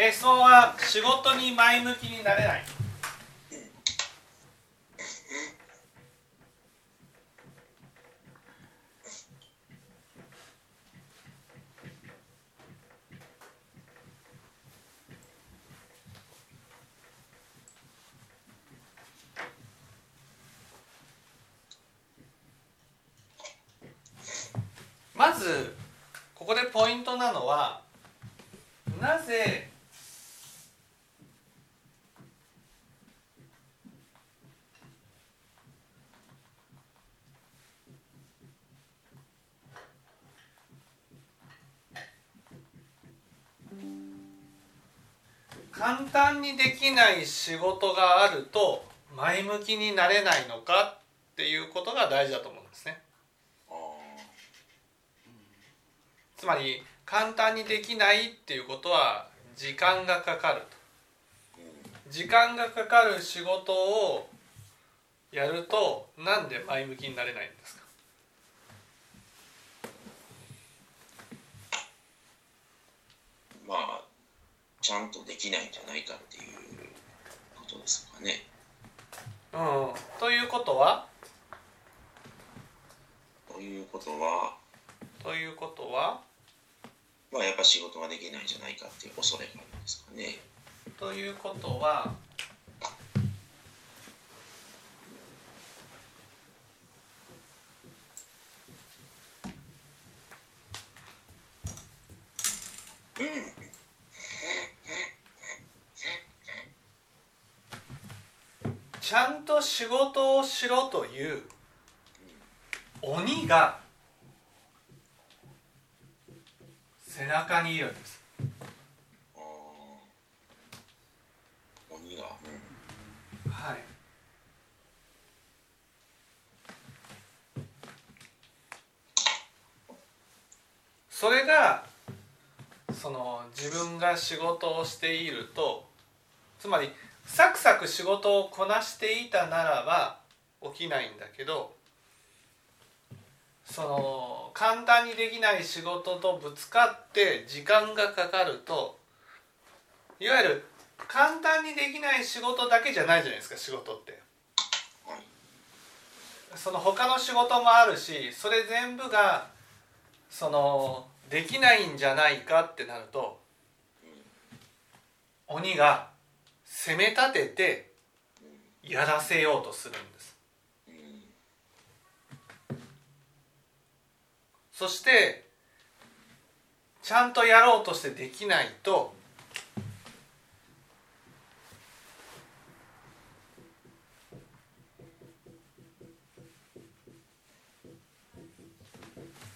え質問は仕事に前向きになれない。まずここでポイントなのはなぜ簡単にできない仕事があると前向きになれないのかっていうことが大事だと思うんですね。つまり簡単にできないっていうことは時間がかかると。時間がかかる仕事をやるとなんで前向きになれないんですか？まあちゃんとできないんじゃないかっていうことですかね。うん、ということは？ということは、ということは？まあやっぱ仕事ができないんじゃないかっていう恐れがあるんですかね。ということは？ちゃんと仕事をしろという鬼が背中にいるんです。鬼が、うんはい。それがその自分が仕事をしているとつまりサクサク仕事をこなしていたならば起きないんだけどその簡単にできない仕事とぶつかって時間がかかるといわゆる簡単にできない仕事だけじゃないじゃないですか仕事って。その他の仕事もあるしそれ全部がそのできないんじゃないかってなると鬼が攻め立ててやらせようとするんです。そしてちゃんとやろうとしてできないと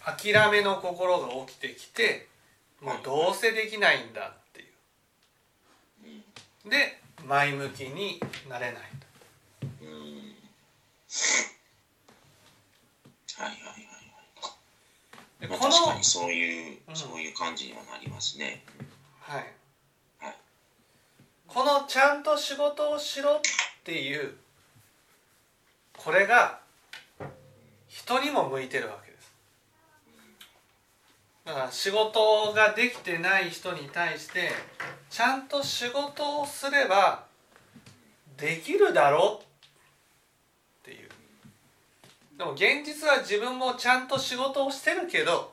諦めの心が起きてきてもうどうせできないんだっていう。で前向きになれないうん。はいはいはいはい。まあ確かにそういう、うん。そういう感じにはなりますね。はい。はい。このちゃんと仕事をしろっていうこれが人にも向いてるわけだから仕事ができてない人に対してちゃんと仕事をすればできるだろうっていう。でも現実は自分もちゃんと仕事をしてるけど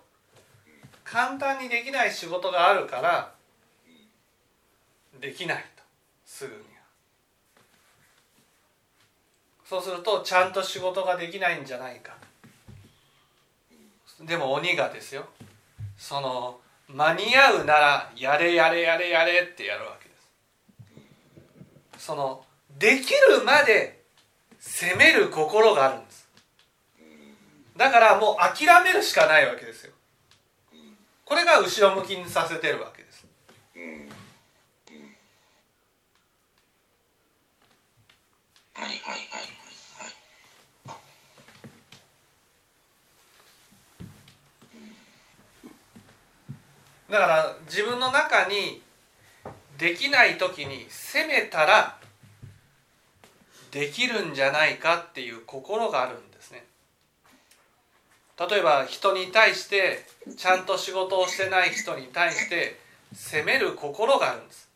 簡単にできない仕事があるからできないと。すぐには。そうするとちゃんと仕事ができないんじゃないか。でも鬼がですよ。その間に合うならやれやれやれやれってやるわけです。そのできるまで責める心があるんです。だからもう諦めるしかないわけですよ。これが後ろ向きにさせてるわけですうん。はいはいはいはいはい。だから自分の中にできない時に攻めたらできるんじゃないかっていう心があるんですね。例えば人に対してちゃんと仕事をしてない人に対して責める心があるんです。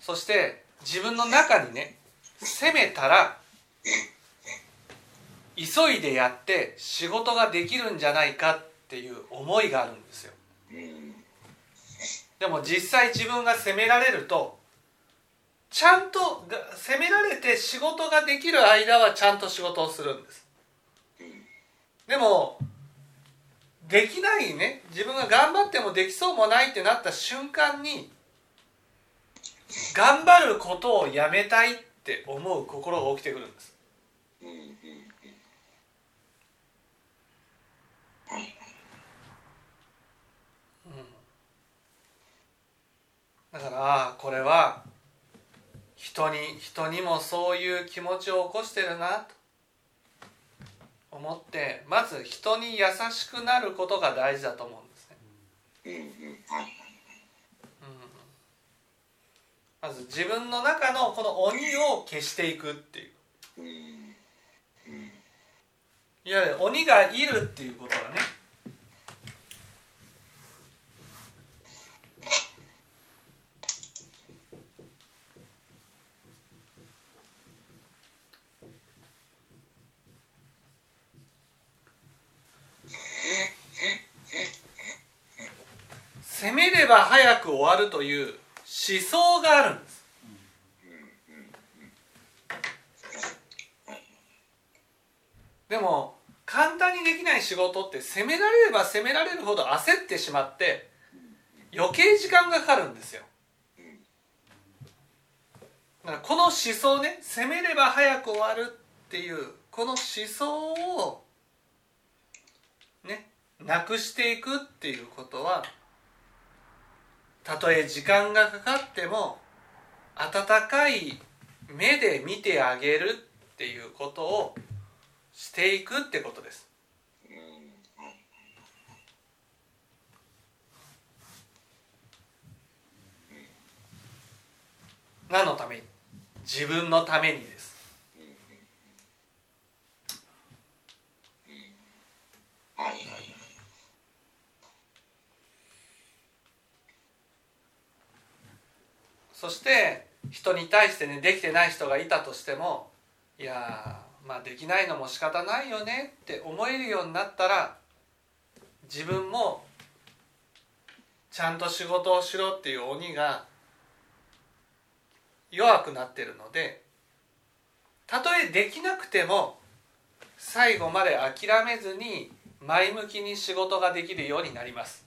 そして自分の中にね攻めたら急いでやって仕事ができるんじゃないかっていう思いがあるんですよ。でも実際自分が責められるとちゃんと責められて仕事ができる間はちゃんと仕事をするんです。でもできないね。自分が頑張ってもできそうもないってなった瞬間に頑張ることをやめたいって思う心が起きてくるんですうんうんうんはいだからこれは人に人にもそういう気持ちを起こしてるなと思ってまず人に優しくなることが大事だと思うんですね、うん。まず自分の中のこの鬼を消していくっていう。いわゆる鬼がいるっていうことはね攻めれば早く終わるという思想があるんです。でも簡単にできない仕事って責められれば責められるほど焦ってしまって余計時間がかかるんですよ。だからこの思想ね攻めれば早く終わるっていうこの思想をねなくしていくっていうことはたとえ時間がかかっても温かい目で見てあげるっていうことをしていくってことです。何のために自分のためにですはいはいはいそして人に対してねできてない人がいたとしてもいやーまあできないのも仕方ないよねって思えるようになったら自分もちゃんと仕事をしろっていう鬼が弱くなってるのでたとえできなくても最後まで諦めずに前向きに仕事ができるようになります。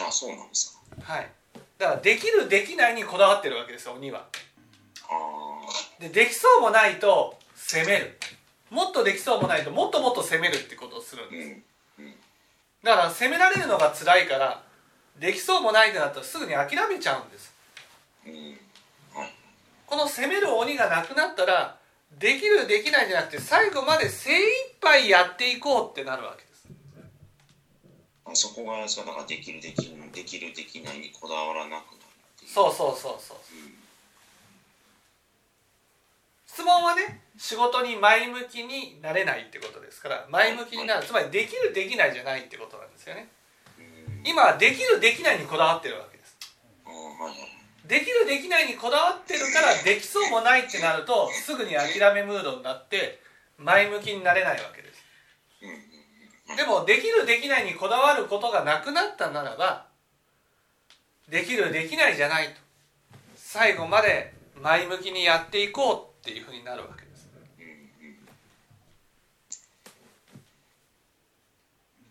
あそうなんですかはい、だからできるできないにこだわってるわけですよ鬼は。あでできそうもないと攻める。もっとできそうもないともっともっと攻めるってことをするんです。だから攻められるのが辛いからできそうもないってなったらすぐに諦めちゃうんです。この攻める鬼がなくなったらできるできないじゃなくて最後まで精一杯やっていこうってなるわけ。ですあそこがそうだからできるできるできるできないにこだわらなくなるっていう。そうそうそうそう。うん。質問はね仕事に前向きになれないってことですから前向きになる。つまりできるできないじゃないってことなんですよね。うん。今はできるできないにこだわってるわけです。できるできないにこだわってるからできそうもないってなるとすぐに諦めムードになって前向きになれないわけでもできるできないにこだわることがなくなったならばできるできないじゃないと。最後まで前向きにやっていこうっていうふうになるわけです。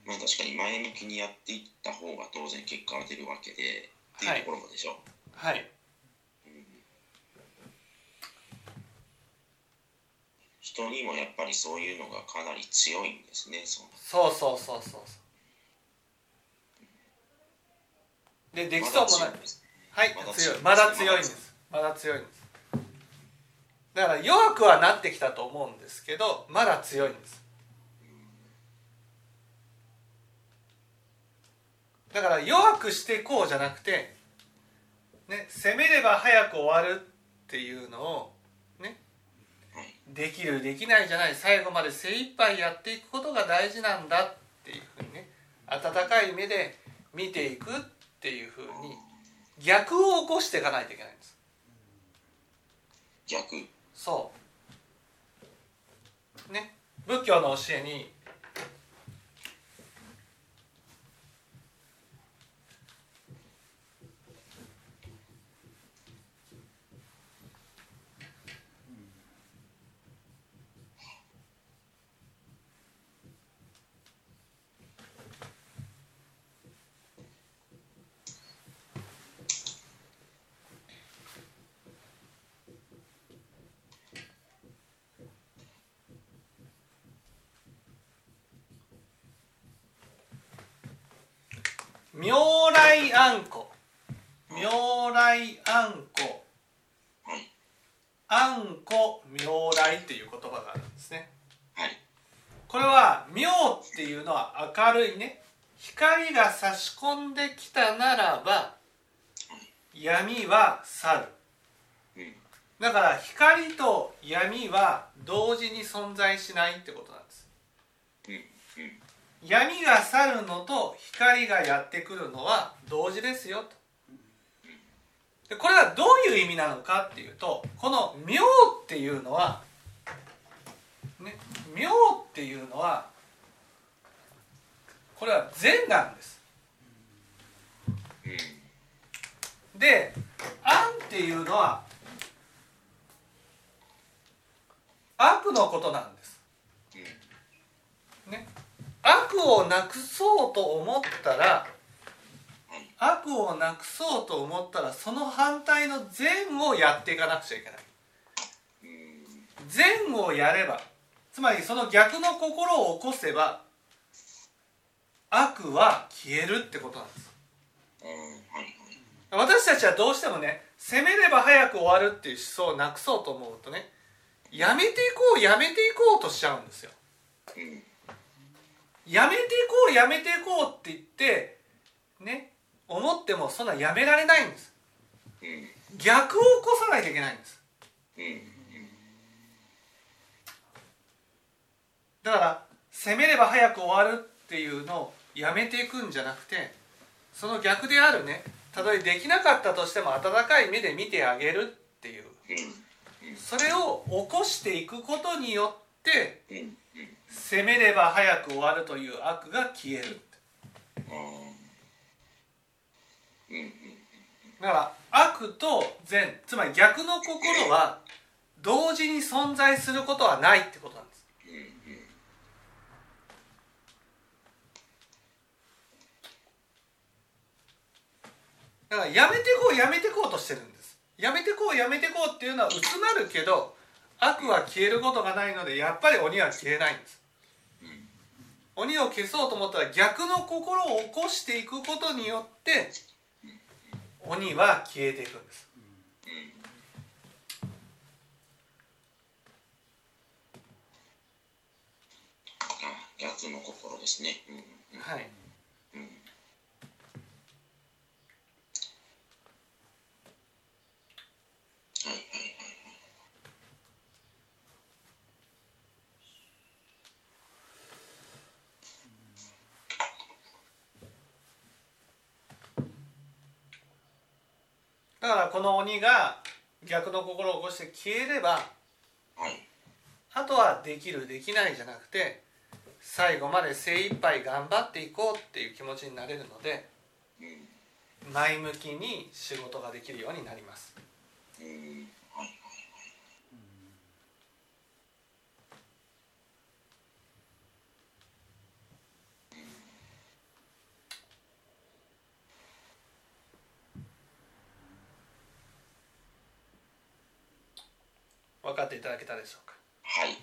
まあ確かに前向きにやっていった方が当然結果が出るわけでっていうところもでしょ。はい人にもやっぱりそういうのがかなり強いんですねそうそうそうそうそう。でできそうもない。はいまだ強い。まだ強いんです。まだ強いんです。だから弱くはなってきたと思うんですけどまだ強いんです。だから弱くしていこうじゃなくて、ね、攻めれば早く終わるっていうのをできるできないじゃない最後まで精一杯やっていくことが大事なんだっていうふうにね温かい目で見ていくっていうふうに逆を起こしていかないといけないんです。逆。そう。ね。仏教の教えに如来あんこ。如来あんこ。はいあんこ如来っていう言葉があるんですね。はい。これは明っていうのは明るいね。光が差し込んできたならば闇は去る。うん。だから光と闇は同時に存在しないってことなんです闇が去るのと光がやってくるのは同時ですよと。でこれはどういう意味なのかっていうとこの「明」っていうのはね「明」っていうのはこれは善なんです。で「暗」っていうのは悪のことなんですね悪をなくそうと思ったら悪をなくそうと思ったらその反対の善をやっていかなくちゃいけない。善をやればつまりその逆の心を起こせば悪は消えるってことなんです。私たちはどうしてもね攻めれば早く終わるっていう思想をなくそうと思うとねやめていこうやめていこうとしちゃうんですよ。やめていこうやめていこうって言ってね思ってもそんなやめられないんです。うん。逆を起こさないといけないんです。うん。だから攻めれば早く終わるっていうのをやめていくんじゃなくてその逆であるねたとえできなかったとしても温かい目で見てあげるっていう。うん。それを起こしていくことによってうんうん攻めれば早く終わるという悪が消えるだから悪と善つまり逆の心は同時に存在することはないってことなんです。だからやめてこうやめてこうとしてるんです。やめてこうやめてこうっていうのは薄まるけど悪は消えることがないのでやっぱり鬼は消えないんです。鬼を消そうと思ったら逆の心を起こしていくことによって鬼は消えていくんです。あ逆の心ですね。うんうん。はいうん。はいはいだからこの鬼が逆の心を起こして消えればはい。あとはできるできないじゃなくて最後まで精一杯頑張っていこうっていう気持ちになれるのでうん。前向きに仕事ができるようになります分かっていただけたでしょうか？はい。